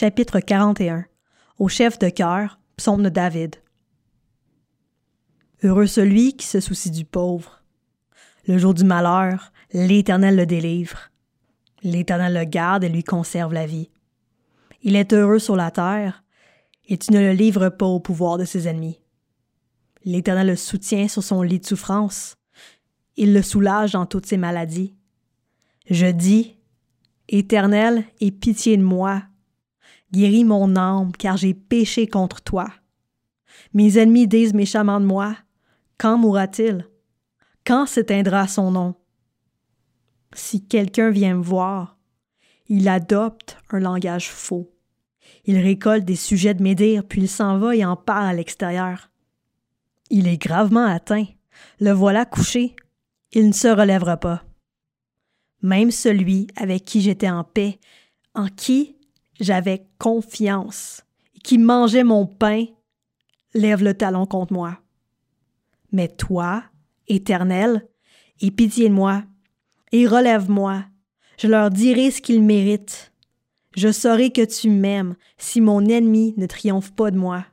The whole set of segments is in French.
chapitre 41, au chef de cœur, psaume de David. Heureux celui qui se soucie du pauvre. Le jour du malheur, l'Éternel le délivre. L'Éternel le garde et lui conserve la vie. Il est heureux sur la terre, et tu ne le livres pas au pouvoir de ses ennemis. L'Éternel le soutient sur son lit de souffrance. Il le soulage dans toutes ses maladies. Je dis, Éternel, aie pitié de moi. Guéris mon âme, car j'ai péché contre toi. Mes ennemis disent méchamment de moi. Quand mourra-t-il? Quand s'éteindra son nom? Si quelqu'un vient me voir, il adopte un langage faux. Il récolte des sujets de médire, puis il s'en va et en parle à l'extérieur. Il est gravement atteint. Le voilà couché. Il ne se relèvera pas. Même celui avec qui j'étais en paix, en qui j'avais confiance, qui mangeait mon pain, lève le talon contre moi. Mais toi, Éternel, aie pitié de moi, et relève-moi. Je leur dirai ce qu'ils méritent. Je saurai que tu m'aimes si mon ennemi ne triomphe pas de moi.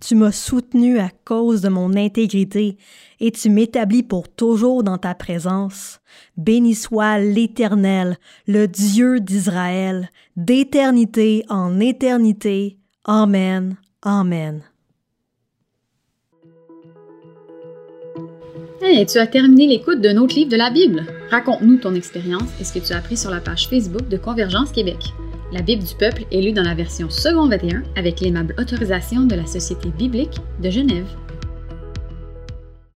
Tu m'as soutenu à cause de mon intégrité et tu m'établis pour toujours dans ta présence. Béni soit l'Éternel, le Dieu d'Israël, d'éternité en éternité. Amen. Amen. Hey, tu as terminé l'écoute d'un autre livre de la Bible. Raconte-nous ton expérience et ce que tu as appris sur la page Facebook de Convergence Québec. La Bible du peuple est lue dans la version second 21 avec l'aimable autorisation de la Société biblique de Genève.